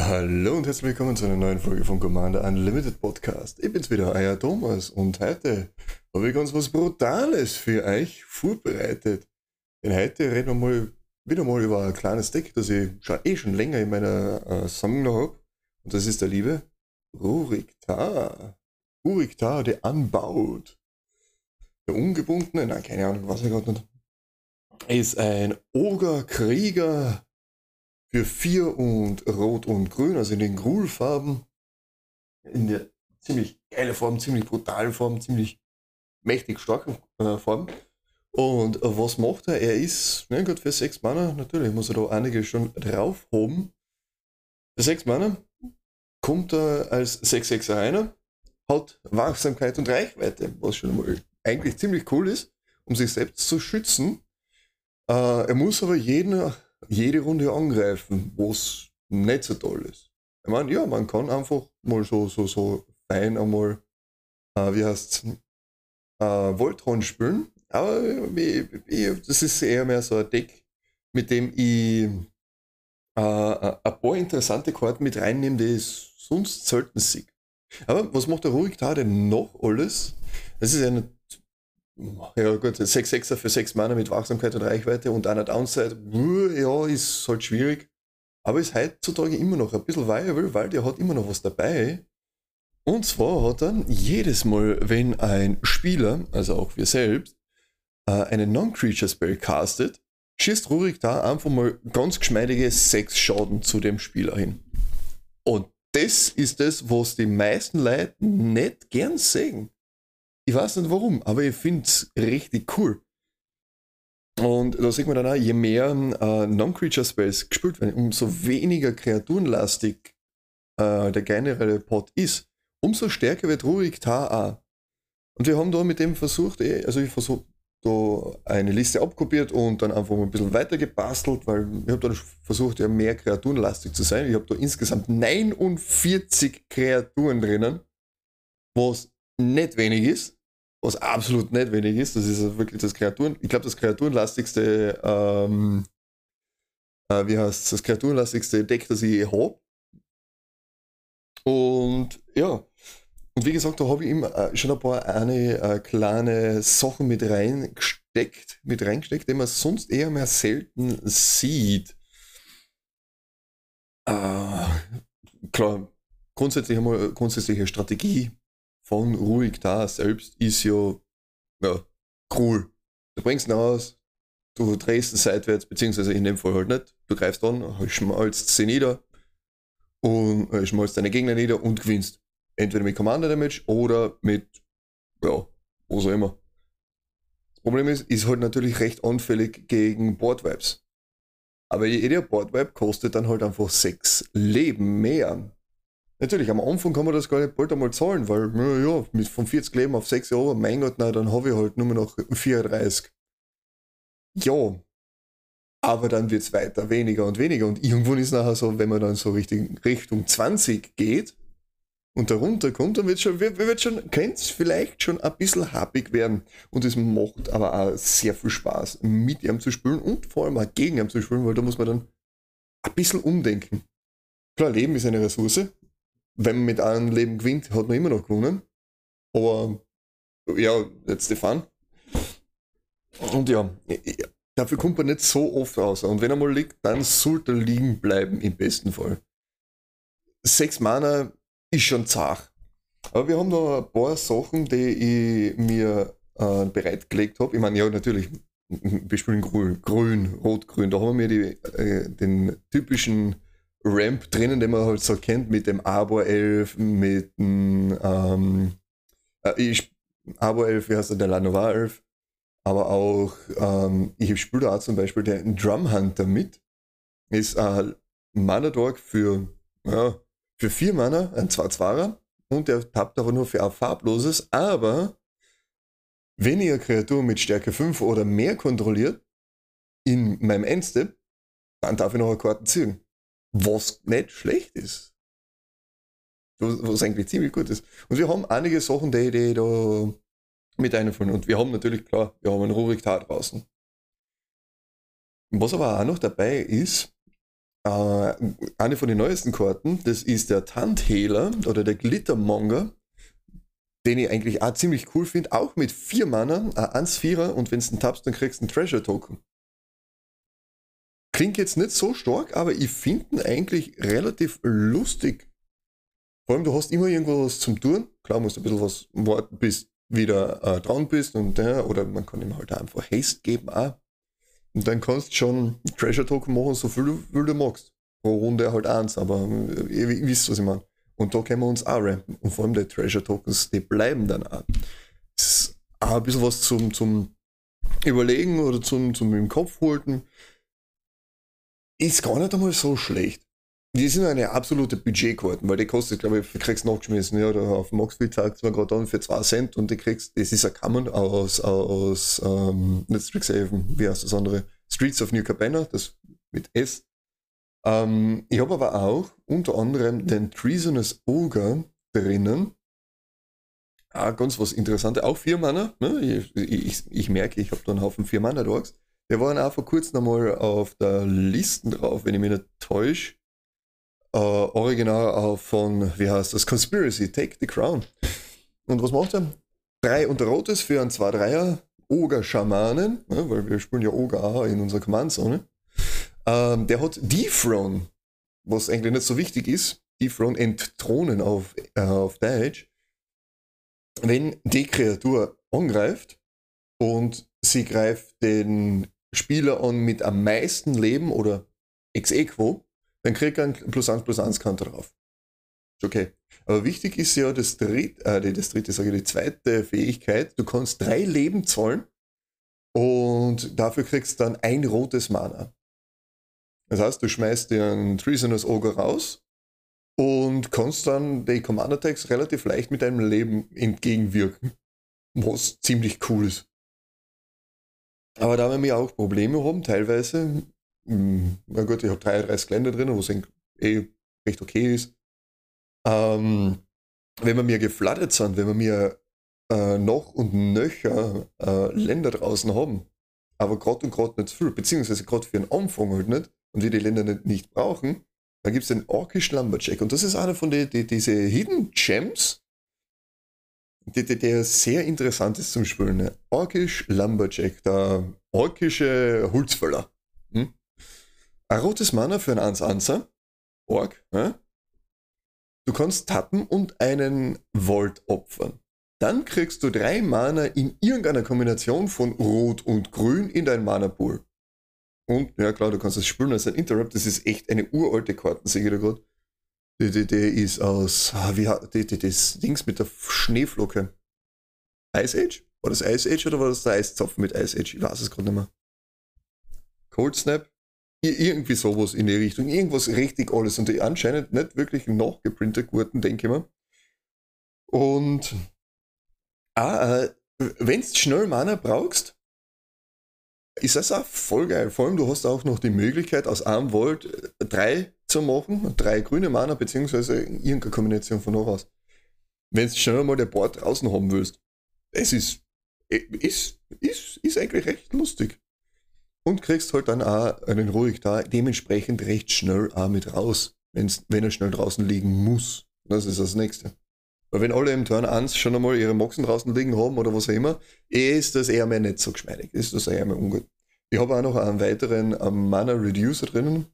Hallo und herzlich willkommen zu einer neuen Folge vom Commander Unlimited Podcast. Ich bin's wieder, euer Thomas und heute habe ich ganz was Brutales für euch vorbereitet. Denn heute reden wir mal wieder mal über ein kleines Deck, das ich schon eh schon länger in meiner äh, Sammlung habe. Und das ist der liebe Ruriktar, der anbaut. Der ungebundene, nein, keine Ahnung, was er gerade nicht. Ist ein Ogerkrieger für 4 und Rot und Grün, also in den Grulfarben. In der ziemlich geile Form, ziemlich brutalen Form, ziemlich mächtig starken äh, Form. Und was macht er? Er ist, na gut, für 6 Mana, natürlich muss er da einige schon drauf haben. Für 6 Mana kommt er als 6-6er rein, hat Wachsamkeit und Reichweite, was schon mal eigentlich ziemlich cool ist, um sich selbst zu schützen. Äh, er muss aber jeden jede Runde angreifen, was nicht so toll ist. Ich meine, ja, man kann einfach mal so, so, so fein einmal, äh, wie heißt äh, Voltron spielen, aber ich, ich, das ist eher mehr so ein Deck, mit dem ich äh, äh ein paar interessante Karten mit reinnehme, die ich sonst selten sehe. Aber was macht der Ruhig da denn noch alles? Das ist eine ja gut, 6-6er für 6 Mana mit Wachsamkeit und Reichweite und einer Downside, ja, ist halt schwierig. Aber ist heutzutage immer noch ein bisschen viable, weil der hat immer noch was dabei. Und zwar hat er jedes Mal, wenn ein Spieler, also auch wir selbst, äh, einen Non-Creature-Spell castet, schießt Rurik da einfach mal ganz geschmeidige 6 Schaden zu dem Spieler hin. Und das ist das, was die meisten Leute nicht gern sehen. Ich weiß nicht warum, aber ich finde es richtig cool. Und da sieht man dann auch, je mehr äh, Non-Creature-Spells gespielt werden, umso weniger kreaturenlastig äh, der generelle Pot ist, umso stärker wird Rurik Tar auch. Und wir haben da mit dem versucht, eh, also ich versuche da eine Liste abkopiert und dann einfach mal ein bisschen weiter gebastelt, weil ich habe dann versucht, ja mehr kreaturenlastig zu sein. Ich habe da insgesamt 49 Kreaturen drinnen, was nicht wenig ist was absolut nicht wenig ist. Das ist wirklich das Kreaturen, ich glaube, das kreaturenlastigste, ähm, äh, wie heißt das kreaturenlastigste Deck, das ich habe. Und ja, und wie gesagt, da habe ich ihm äh, schon ein paar eine äh, kleine Sachen mit reingesteckt, mit reingesteckt, die man sonst eher mehr selten sieht. Äh, klar, grundsätzlich einmal grundsätzliche Strategie von ruhig da selbst ist ja, ja cool. Du bringst ihn aus, du drehst ihn seitwärts, beziehungsweise in dem Fall halt nicht. Du greifst an, schmalzt sie nieder und äh, schmalzt deine Gegner nieder und gewinnst. Entweder mit Commander Damage oder mit, ja, was auch immer. Das Problem ist, ist halt natürlich recht anfällig gegen Board Vibes. Aber jeder Board Vibe kostet dann halt einfach 6 Leben mehr. Natürlich, am Anfang kann man das gar nicht bald einmal zahlen, weil, naja, mit von 40 Leben auf 6 Jahre, mein Gott, na, dann habe ich halt nur noch 34. Ja. Aber dann wird es weiter weniger und weniger. Und irgendwann ist nachher so, wenn man dann so richtig Richtung 20 geht und darunter kommt, dann wird schon, wird, wird schon, könnte es vielleicht schon ein bisschen happig werden. Und es macht aber auch sehr viel Spaß, mit ihm zu spielen und vor allem auch gegen ihn zu spielen, weil da muss man dann ein bisschen umdenken. Klar, Leben ist eine Ressource, wenn man mit einem Leben gewinnt, hat man immer noch gewonnen. Aber ja, jetzt Stefan. Und ja, dafür kommt man nicht so oft raus. Und wenn er mal liegt, dann sollte er liegen bleiben, im besten Fall. Sechs Mana ist schon zart. Aber wir haben noch ein paar Sachen, die ich mir äh, bereitgelegt habe. Ich meine, ja, natürlich, wir spielen grün, grün, rot, grün. Da haben wir die, äh, den typischen Ramp drinnen, den man halt so kennt, mit dem Arbor-Elf, mit dem ähm, äh, ich, Arbor-Elf, wie heißt der, der Lanovar-Elf, aber auch, ähm, ich spiele da auch zum Beispiel den Drum Hunter mit, ist ein Mana Dog für, ja, für vier Mana, ein 2-2er, und der tappt aber nur für ein farbloses, aber wenn ihr Kreatur mit Stärke 5 oder mehr kontrolliert, in meinem Endstep, dann darf ich noch eine Karte ziehen. Was nicht schlecht ist. was, was eigentlich ziemlich gut ist. Und wir haben einige Sachen, die, die da mit einfallen. Und wir haben natürlich, klar, wir haben einen Rurik draußen. Was aber auch noch dabei ist, äh, eine von den neuesten Karten, das ist der Tandhehler oder der Glittermonger, den ich eigentlich auch ziemlich cool finde, auch mit vier Mana, ein 1-4er und wenn du einen tappst, dann kriegst du einen Treasure Token. Klingt jetzt nicht so stark, aber ich finde ihn eigentlich relativ lustig. Vor allem, du hast immer irgendwas zum Tun. Klar, musst du ein bisschen was warten, bis wieder äh, dran bist und ja, oder man kann ihm halt einfach Haste geben auch. Und dann kannst du schon Treasure Token machen, so viel du, viel du magst. Pro Runde halt eins, aber äh, ihr, ihr wisst, was ich meine. Und da können wir uns auch rampen. Und vor allem die Treasure Tokens, die bleiben dann auch. Das ist auch ein bisschen was zum, zum Überlegen oder zum, zum im Kopf halten. Ist gar nicht einmal so schlecht. Die sind eine absolute Budgetkarten, weil die kostet, glaube ich, du kriegst nachgeschmissen, ja, oder auf Maxfield sagt man gerade an für 2 Cent und die kriegst, das ist ein Common aus, aus, ähm, nicht Strixhaven, wie heißt das andere? Streets of New Cabana, das mit S. Ähm, ich habe aber auch unter anderem den Treasonous Ogre drinnen. Ah, ganz was Interessantes, auch vier Mana. Ne? Ich, ich, ich merke, ich habe da einen Haufen vier Mana Dogs. Der waren auch vor kurzem einmal auf der Liste drauf, wenn ich mich nicht täusche original von, wie heißt das, Conspiracy, Take the Crown. Und was macht er? Drei und rotes für einen 2-3er Oger-Schamanen, ne, weil wir spielen ja Oger auch in unserer Command-Zone. Ähm, der hat Dethrone, was eigentlich nicht so wichtig ist. Dethrone entthronen auf, äh, auf Deutsch. Wenn die Kreatur angreift und sie greift den Spieler an mit am meisten Leben oder ex equo, dann kriegt er ein plus 1 plus 1 Counter drauf. Ist okay. Aber wichtig ist ja das dritte, äh, das dritte, sage ich, die zweite Fähigkeit. Du kannst drei Leben zahlen und dafür kriegst du dann ein rotes Mana. Das heißt, du schmeißt dir einen Treasonous Ogre raus und kannst dann die Command Attacks relativ leicht mit deinem Leben entgegenwirken. Was ziemlich cool ist. Aber da wir auch Probleme haben, teilweise na gut, ich habe 33 Länder drin, was eh recht okay ist. Ähm, wenn wir mir geflattert sind, wenn wir mir äh, noch und nöcher äh, Länder draußen haben, aber gerade und gerade nicht viel, beziehungsweise gerade für einen Anfang halt nicht, und wir die Länder nicht, nicht brauchen, dann gibt es den Orkish Lumberjack. Und das ist einer von den die, diese Hidden Gems, der, der, der sehr interessant ist zum Spielen. Orkish Lumberjack, der orkische Holzfäller. Ein rotes Mana für einen 1-1er. Org. Ja? Du kannst tappen und einen Volt opfern. Dann kriegst du drei Mana in irgendeiner Kombination von Rot und Grün in dein Mana-Pool. Und ja klar, du kannst das spielen als ein Interrupt. Das ist echt eine uralte Karte, sehe ich da gerade. Die, die, die ist aus, ah, wie die, die, das Dings mit der Schneeflocke. Ice Age? War das Ice Age oder war das der Eiszapfen mit Ice Age? Ich weiß es gerade nicht mehr. Cold Snap? Irgendwie sowas in die Richtung. Irgendwas richtig alles. Und die anscheinend nicht wirklich nachgeprintet wurden, denke ich mal. Und ah, äh, wenn du schnell Mana brauchst, ist das auch voll geil. Vor allem, du hast auch noch die Möglichkeit, aus einem Volt äh, drei zu machen. Drei grüne Mana, beziehungsweise irgendeine Kombination von noch was. Wenn du schnell mal der Board draußen haben willst. Es ist, äh, ist, ist, ist eigentlich recht lustig und kriegst halt dann auch einen ruhig da, dementsprechend recht schnell auch mit raus, wenn's, wenn er schnell draußen liegen muss. Das ist das nächste. Weil wenn alle im Turn 1 schon einmal ihre Moxen draußen liegen haben oder was auch immer, ist das eher mehr nicht so geschmeidig. Ist das eher mehr ungut. Ich habe auch noch einen weiteren um, Mana Reducer drinnen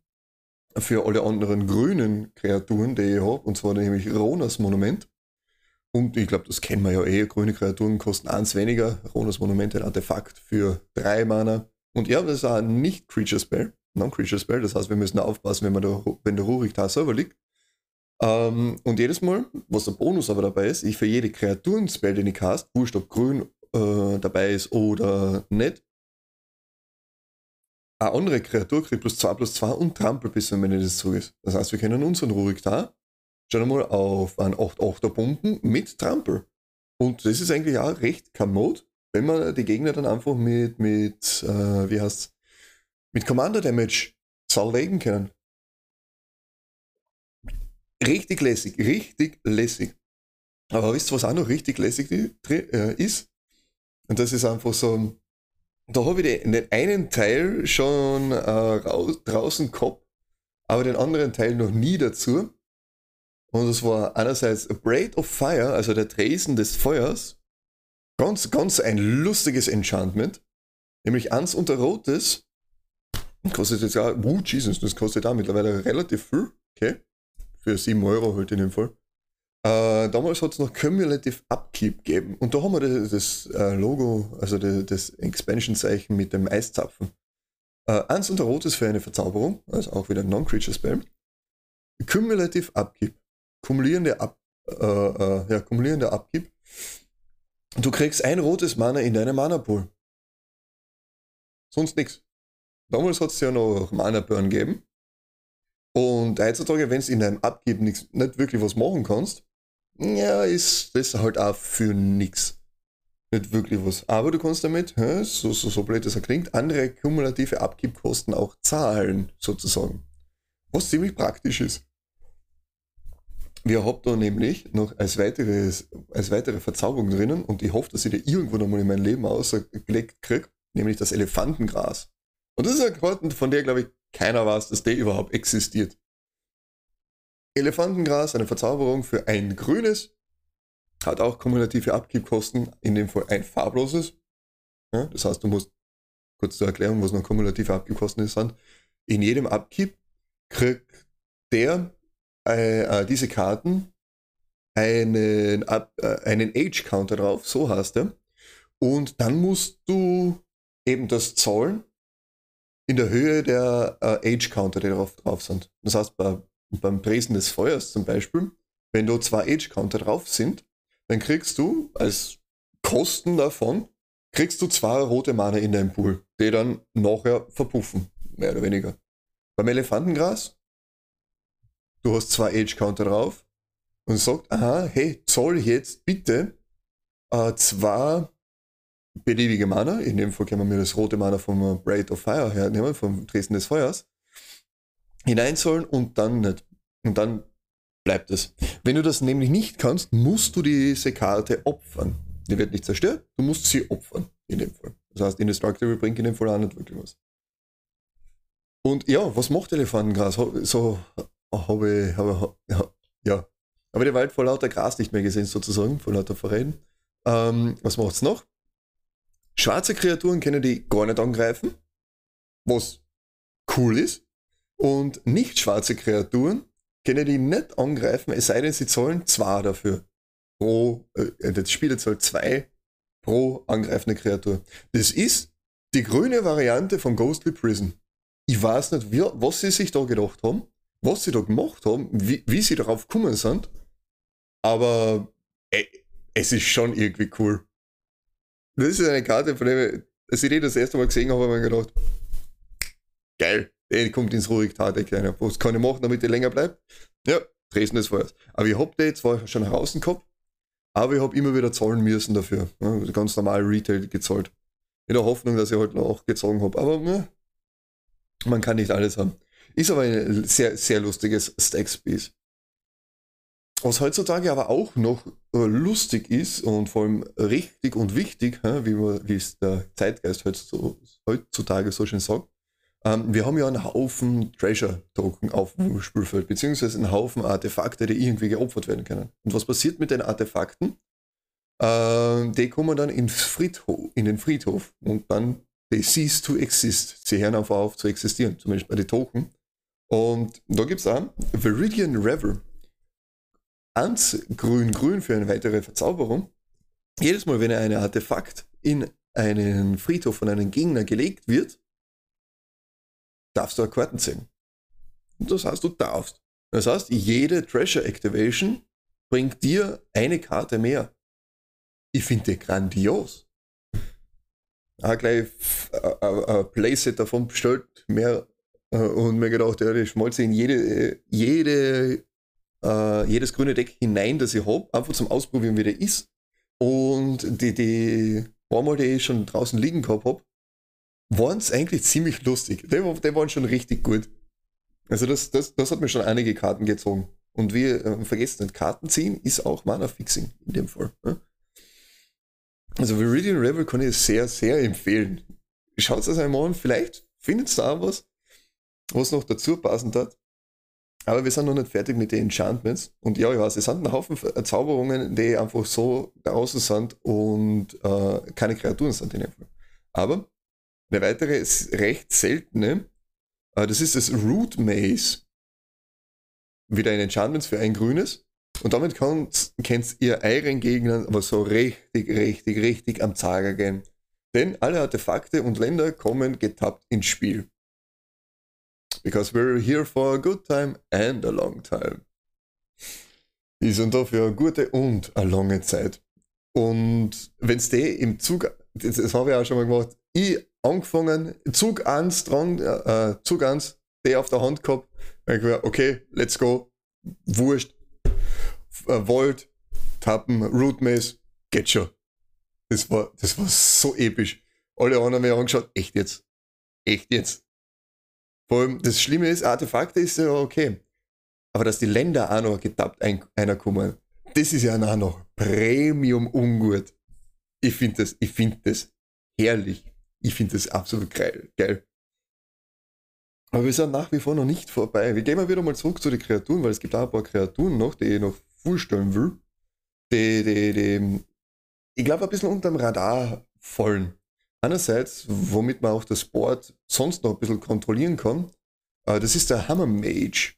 für alle anderen grünen Kreaturen, die ich habe, und zwar nämlich Ronas Monument. Und ich glaube, das kennen wir ja eh, grüne Kreaturen kosten eins weniger. Ronas Monument, ein Artefakt für drei Mana. Und ja, das ist auch ein Nicht-Creature-Spell, Non-Creature-Spell. Das heißt, wir müssen aufpassen, wenn, man da, wenn der Rurik da selber liegt. Ähm, und jedes Mal, was der Bonus aber dabei ist, ich für jede Kreaturen-Spell, den ich cast, wurscht ob grün äh, dabei ist oder nicht, eine andere Kreatur kriegt plus 2 plus 2 und Trampel bis zum Ende des Zuges. Das heißt, wir können unseren Rurik da schon einmal auf einen 8-8er Bomben mit Trampel. Und das ist eigentlich auch recht kommod, wenn man die Gegner dann einfach mit, mit äh, wie heißt mit Commander Damage zerlegen können. Richtig lässig, richtig lässig. Aber wisst ihr, was auch noch richtig lässig äh, ist? Und das ist einfach so, da habe ich den einen Teil schon äh, raus, draußen gehabt, aber den anderen Teil noch nie dazu. Und das war einerseits A Braid of Fire, also der Tresen des Feuers. Ganz, ganz ein lustiges Enchantment. Nämlich eins unter Rotes. Kostet jetzt ja, oh Jesus, das kostet da mittlerweile relativ viel. Okay. Für 7 Euro halt in dem Fall. Äh, damals hat es noch Cumulative Upkeep gegeben. Und da haben wir das, das äh, Logo, also das, das Expansion-Zeichen mit dem Eiszapfen. Äh, eins unter Rot ist für eine Verzauberung, also auch wieder ein Non-Creature-Spell. Cumulative Upkeep. Kumulierende, Up, äh, äh, ja, kumulierende Upkeep. Du kriegst ein rotes Mana in deinem Mana-Pool. Sonst nichts. Damals hat es ja noch Mana-Burn gegeben. Und heutzutage, wenn du in deinem Upkeep nicht wirklich was machen kannst, ja, ist das halt auch für nichts. Nicht wirklich was. Aber du kannst damit, so, so, so blöd das klingt, andere kumulative Abgibkosten auch zahlen, sozusagen. Was ziemlich praktisch ist. Wir haben da nämlich noch als, weiteres, als weitere Verzauberung drinnen und ich hoffe, dass ich die irgendwo nochmal in mein Leben ausgelegt kriege, nämlich das Elefantengras. Und das ist eine Karte, von der, glaube ich, keiner weiß, dass der überhaupt existiert. Elefantengras, eine Verzauberung für ein grünes, hat auch kumulative Abgibkosten, in dem Fall ein farbloses. Ja, das heißt, du musst, kurz zur Erklärung, was noch kumulative Abgibkosten sind, in jedem Abgib kriegt der, äh, äh, diese Karten einen, äh, einen Age-Counter drauf, so heißt er. Und dann musst du eben das zahlen in der Höhe der äh, Age-Counter, die darauf drauf sind. Das heißt, bei beim Presen des Feuers zum Beispiel, wenn da zwei Age-Counter drauf sind, dann kriegst du als Kosten davon, kriegst du zwei rote Mana in deinem Pool, die dann nachher verpuffen, mehr oder weniger. Beim Elefantengras, du hast zwei Age-Counter drauf und sagt, aha, hey, soll jetzt bitte äh, zwei beliebige Mana, in dem Fall können wir mir das rote Mana vom Braid of Fire hernehmen, vom Dresden des Feuers, hinein sollen und dann nicht. Und dann bleibt es. Wenn du das nämlich nicht kannst, musst du diese Karte opfern. Die wird nicht zerstört, du musst sie opfern, in dem Fall. Das heißt, Indestructible bringt in dem Fall auch nicht wirklich was. Und ja, was macht Elefantengras? So habe ich, habe, ja, habe den Wald vor lauter Gras nicht mehr gesehen, sozusagen, vor lauter Verräten. Ähm, was macht's noch? Schwarze Kreaturen können die gar nicht angreifen, was cool ist. Und nicht schwarze Kreaturen können die nicht angreifen, es sei denn, sie zahlen zwei dafür. Pro, äh, das Spiel zahlt zwei pro angreifende Kreatur. Das ist die grüne Variante von Ghostly Prison. Ich weiß nicht, wie, was sie sich da gedacht haben, was sie da gemacht haben, wie, wie sie darauf gekommen sind, aber ey, es ist schon irgendwie cool. Das ist eine Karte, von der als ich die das erste Mal gesehen habe, habe ich mir gedacht, geil der kommt ins Ruhigtate, kleiner Was kann ich machen, damit der länger bleibt? Ja, Dresden des Feuers. Aber ich hab den zwar schon draußen gehabt, aber ich habe immer wieder zahlen müssen dafür. Ja, ganz normal Retail gezahlt. In der Hoffnung, dass ich heute halt noch gezogen habe. Aber ne, man kann nicht alles haben. Ist aber ein sehr, sehr lustiges Stack-Space. Was heutzutage aber auch noch äh, lustig ist und vor allem richtig und wichtig, wie, es der Zeitgeist heutzutage so schön sagt, ähm, wir haben ja einen Haufen Treasure-Token auf dem Spielfeld, beziehungsweise einen Haufen Artefakte, die irgendwie geopfert werden können. Und was passiert mit den Artefakten? Ähm, die kommen dann in, Friedhof, in den Friedhof und dann they cease to exist. Sie hören einfach auf zu existieren, zumindest bei den Token. Und da gibt es auch Viridian Revel. Eins grün-grün für eine weitere Verzauberung. Jedes Mal, wenn ein Artefakt in einen Friedhof von einem Gegner gelegt wird, darfst du Karten ziehen. Das heißt, du darfst. Das heißt, jede Treasure Activation bringt dir eine Karte mehr. Ich finde grandios. Auch gleich ein Playset davon bestellt, mehr äh, und mir gedacht, ja, die schmolze in jede, jede, uh, jedes grüne Deck hinein, das ich habe, einfach zum Ausprobieren, wie der ist. Und die, die paar Mal, die ich schon draußen liegen gehabt habe, waren es eigentlich ziemlich lustig. Die, die waren schon richtig gut. Also das, das, das hat mir schon einige Karten gezogen. Und wir äh, vergessen nicht, Karten ziehen ist auch Mana-Fixing in dem Fall. Ne? Also Viridian Rebel kann ich sehr, sehr empfehlen. Schaut es einmal an, vielleicht findet ihr da was, was noch dazu passend hat. Aber wir sind noch nicht fertig mit den Enchantments. Und ja, ich weiß, es sind ein Haufen Zauberungen, die einfach so draußen sind und äh, keine Kreaturen sind in dem Fall. Aber eine weitere ist recht seltene, äh, das ist das Root Maze. Wieder ein Enchantment für ein grünes. Und damit könnt ihr euren Gegnern aber so richtig, richtig, richtig am Zager gehen. Denn alle Artefakte und Länder kommen getappt ins Spiel. Because we're here for a good time and a long time. Die sind da für eine gute und eine lange Zeit. Und wenn es die im Zug, das, das habe ich auch schon mal gemacht, ich angefangen, Zug 1 dran, äh, Zug 1, die auf der Hand gehabt, ich gesagt, okay, let's go, wurscht, äh, Volt, Tappen, Root Maze, geht schon. Das war, das war so episch. Alle anderen haben mir angeschaut, echt jetzt? Echt jetzt? Vor allem, das Schlimme ist, Artefakte ist ja okay. Aber dass die Länder auch noch getappt ein, einer kommen, das ist ja auch noch Premium ungut. Ich finde das, ich finde das herrlich. Ich finde das absolut geil, geil. Aber wir sind nach wie vor noch nicht vorbei. Wir gehen mal wieder mal zurück zu den Kreaturen, weil es gibt auch ein paar Kreaturen noch, die ich noch vorstellen will. Die, die, die, ich glaube, ein bisschen unterm Radar fallen. Einerseits, womit man auch das Board sonst noch ein bisschen kontrollieren kann, äh, das ist der Hammer Mage.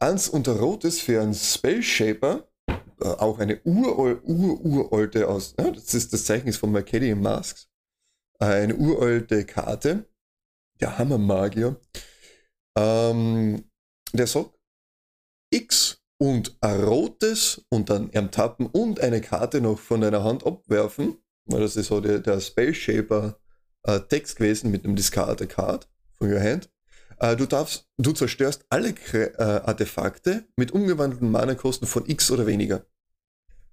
Eins unter Rot ist für einen Spell Shaper, äh, auch eine ururalte ur, ur aus, ja, das ist das Zeichen ist von Mercadian Masks, äh, eine uralte Karte, der Hammer Magier. Ähm, der sagt, X und ein rotes und dann ertappen und eine Karte noch von deiner Hand abwerfen das ist so der, der Space Shaper äh, Text gewesen mit einem Discard Card von your hand. Äh, du darfst, du zerstörst alle äh, Artefakte mit umgewandelten Mana-Kosten von X oder weniger.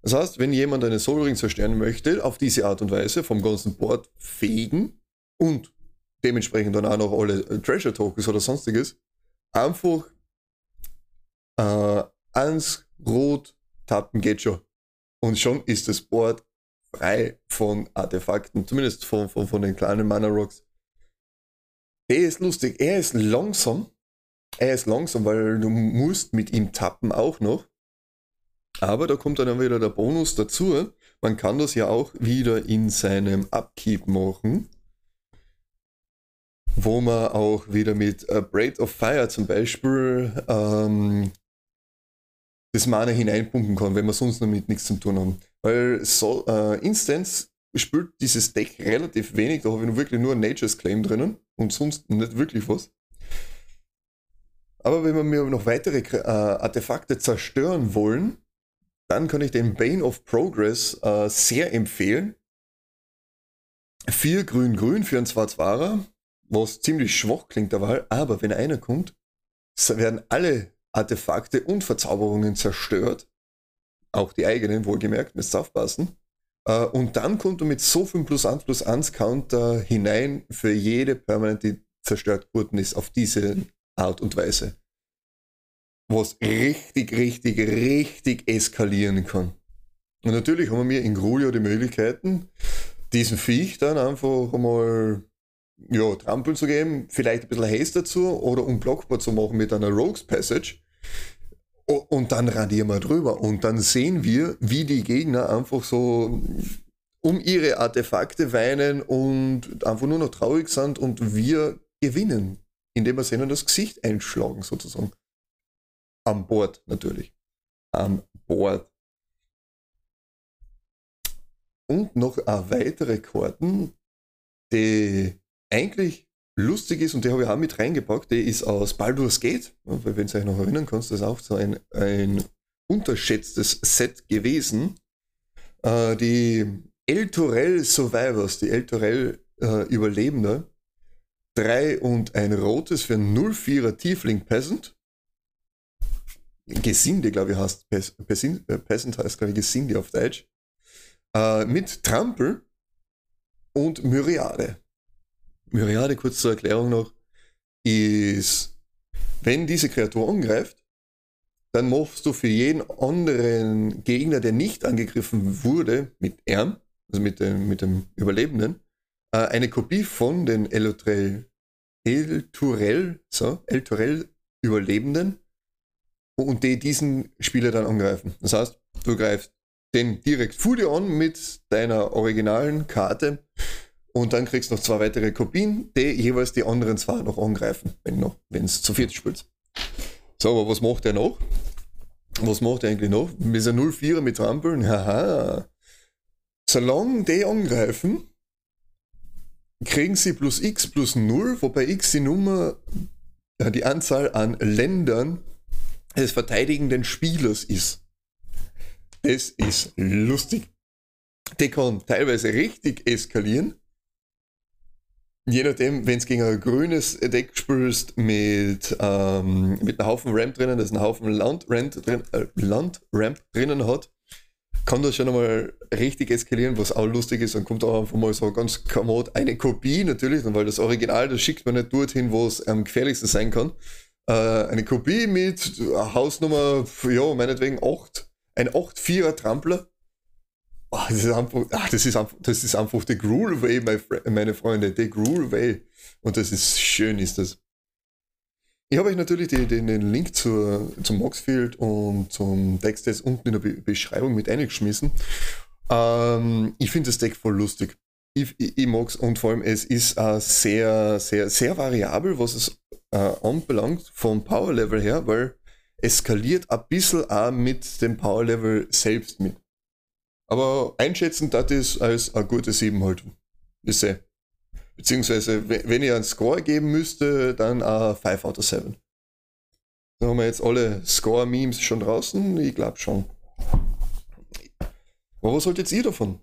Das heißt, wenn jemand einen Soul Ring zerstören möchte, auf diese Art und Weise vom ganzen Board fegen und dementsprechend dann auch noch alle äh, Treasure Tokens oder sonstiges, einfach äh, eins rot tappen geht schon. Und schon ist das Board frei von Artefakten, zumindest von, von, von den kleinen Mana Rocks. Der ist lustig, er ist langsam. Er ist langsam, weil du musst mit ihm tappen auch noch. Aber da kommt dann wieder der Bonus dazu. Man kann das ja auch wieder in seinem Upkeep machen. Wo man auch wieder mit äh, Braid of Fire zum Beispiel ähm, das Mana hineinpumpen kann, wenn wir sonst damit nichts zu tun haben. Weil so, äh, Instance spielt dieses Deck relativ wenig, da habe ich wirklich nur Nature's Claim drinnen und sonst nicht wirklich was. Aber wenn wir mir noch weitere äh, Artefakte zerstören wollen, dann kann ich den Bane of Progress äh, sehr empfehlen. 4 grün-grün für einen 2-2er, was ziemlich schwach klingt aber wenn einer kommt, werden alle Artefakte und Verzauberungen zerstört. Auch die eigenen, wohlgemerkt, müsst aufpassen. Äh, und dann kommt du mit so viel plus 1 plus 1 Counter hinein für jede Permanent, die zerstört worden ist, auf diese Art und Weise. Was richtig, richtig, richtig eskalieren kann. Und natürlich haben wir in Grulio die Möglichkeiten, diesen Viech dann einfach mal ja, Trampeln zu geben, vielleicht ein bisschen Haste dazu oder unblockbar zu machen mit einer Rogues Passage. Und dann radieren wir drüber und dann sehen wir, wie die Gegner einfach so um ihre Artefakte weinen und einfach nur noch traurig sind und wir gewinnen, indem wir ihnen das Gesicht einschlagen sozusagen. Am Bord natürlich. Am Bord. Und noch weitere Karten, die eigentlich lustig ist und die habe ich auch mit reingepackt, die ist aus Baldur's Gate, wenn du euch noch erinnern kannst, das ist auch so ein, ein unterschätztes Set gewesen. Äh, die El Torel Survivors, die El Torel äh, Überlebende, drei und ein rotes für 04er Tiefling Peasant. Gesinde, glaube ich, heißt Peasant, äh, Peasant heißt, glaube ich, Gesinde auf Deutsch. Äh, mit Trampel und Myriade. Myriade, kurz zur Erklärung noch, ist, wenn diese Kreatur angreift, dann machst du für jeden anderen Gegner, der nicht angegriffen wurde, mit Erm, also mit dem, mit dem Überlebenden, äh, eine Kopie von den Elotrell, El so, El Überlebenden und die diesen Spieler dann angreifen. Das heißt, du greifst den direkt vor dir an mit deiner originalen Karte und dann kriegst du noch zwei weitere Kopien, die jeweils die anderen zwei noch angreifen, wenn es zu viert spielt. So, aber was macht er noch? Was macht er eigentlich noch? Mit dieser 04er mit Trampeln? Haha. Solange die angreifen, kriegen sie plus x plus 0, wobei x die Nummer, die Anzahl an Ländern des verteidigenden Spielers ist. Es ist lustig. Die kann teilweise richtig eskalieren. Je nachdem, wenn es gegen ein grünes Deck spielst mit, ähm, mit einem Haufen Ramp drinnen, das einen Haufen Land-Ramp drin, äh, Land drinnen hat, kann das schon einmal richtig eskalieren, was auch lustig ist. Dann kommt auch einfach mal so ganz kommod eine Kopie natürlich, weil das Original, das schickt man nicht dorthin, wo es am gefährlichsten sein kann. Äh, eine Kopie mit Hausnummer, ja, meinetwegen 8 ein 8-4er Trampler. Oh, das, ist einfach, ach, das, ist einfach, das ist einfach der Gruel Way, meine Freunde, der Gruel Way. Und das ist schön, ist das. Ich habe euch natürlich die, den, den Link zur, zum Moxfield und zum jetzt unten in der Be Beschreibung mit eingeschmissen. Ähm, ich finde das Deck voll lustig. Ich, ich, ich mag es und vor allem es ist äh, sehr, sehr, sehr variabel, was es äh, anbelangt vom Power Level her, weil eskaliert ein bisschen auch mit dem Power Level selbst mit. Aber einschätzen, das ist als eine gute 7 halt. Wisse. Beziehungsweise, wenn ich einen Score geben müsste, dann ein 5 out of 7. Da haben wir jetzt alle Score-Memes schon draußen? Ich glaube schon. Aber was haltet ihr davon?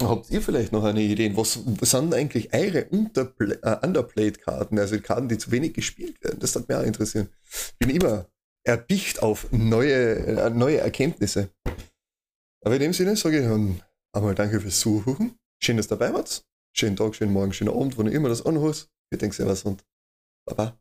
Habt ihr vielleicht noch eine Idee? Was, was sind eigentlich eure Unterpla äh, Underplayed-Karten, also Karten, die zu wenig gespielt werden? Das hat mich auch interessieren. Ich bin immer erpicht auf neue, äh, neue Erkenntnisse. Aber in dem Sinne sage ich dann einmal danke fürs Zuhören. Schön, dass ihr dabei wart. Schönen Tag, schönen Morgen, schönen Abend, wann ihr immer das anhört. Ich denke, servus und Baba.